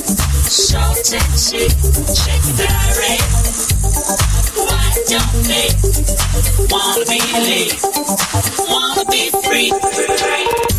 Short and cheap, chick. Why don't they wanna be free? Wanna be free? free.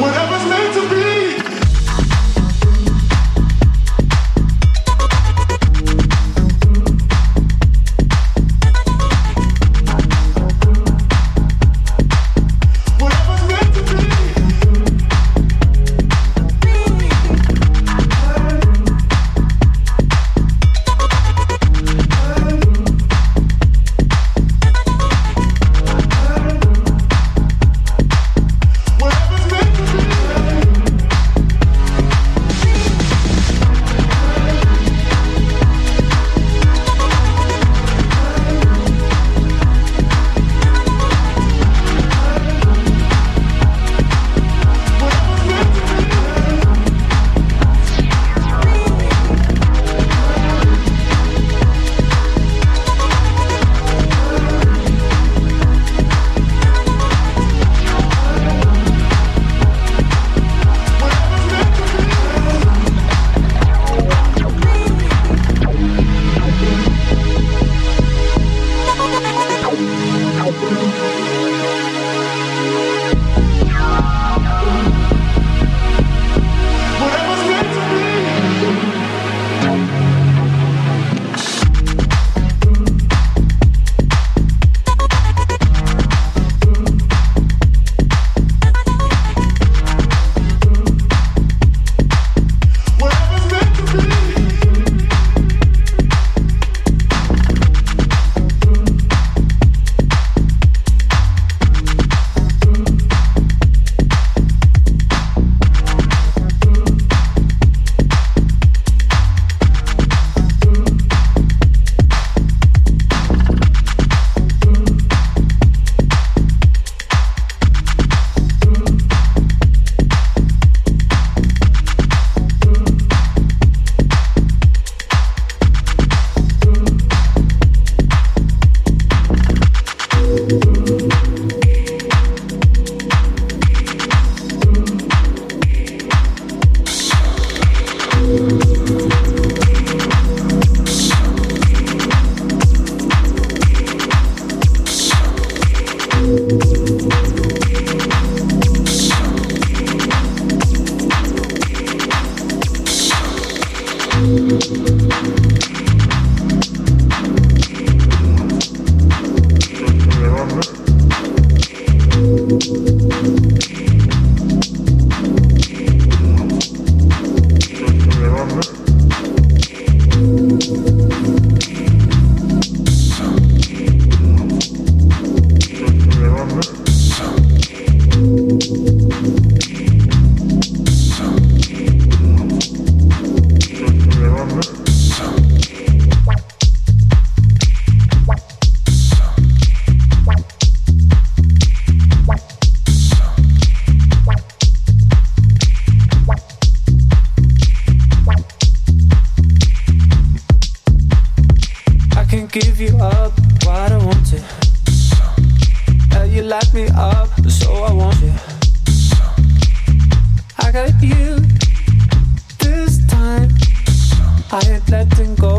Whatever. up, so I want you. I got you this time. I ain't letting go.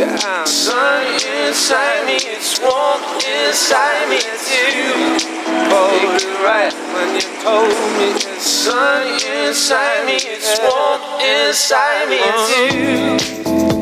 down. Sun inside me, it's warm inside me, it's you. Hold it right when you told me. Sun inside me, it's warm inside me, it's you.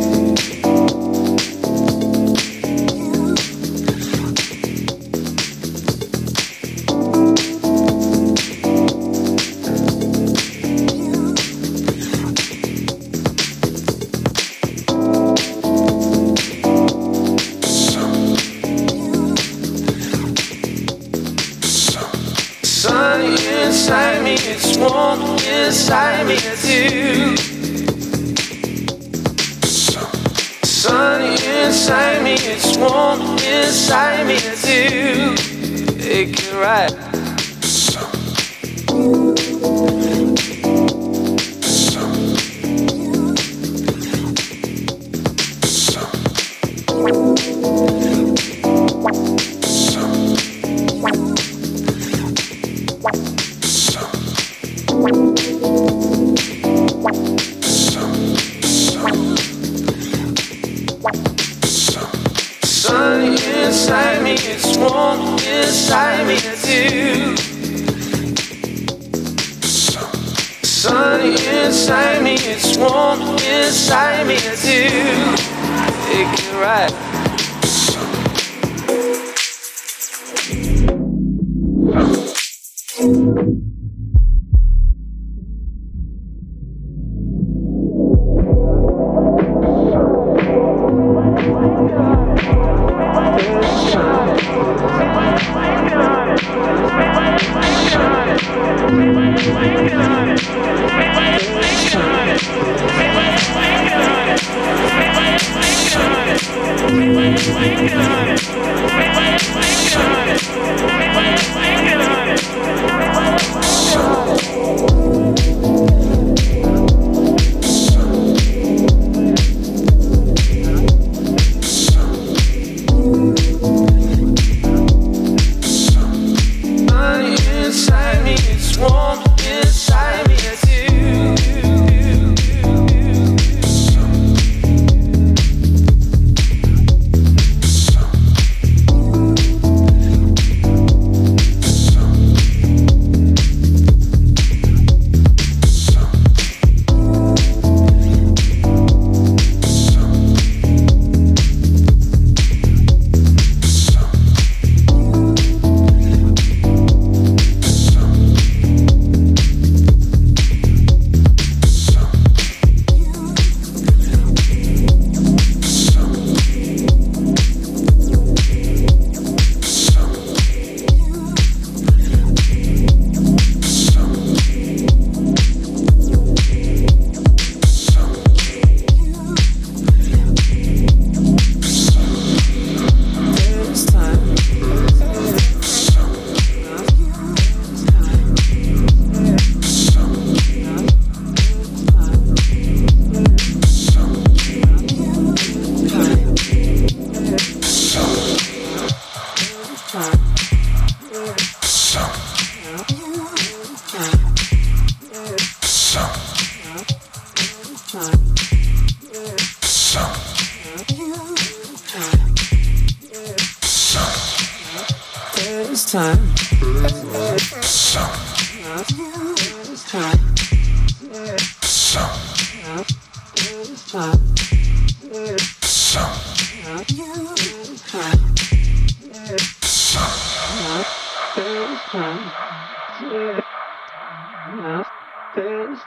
me, it's warm inside me too. Sun inside me, it's warm inside me too. It can ride.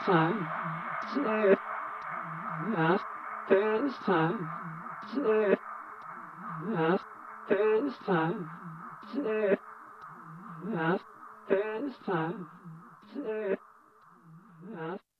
time. Say, I feel time. Say, I feel time. Say, I feel time. Say, I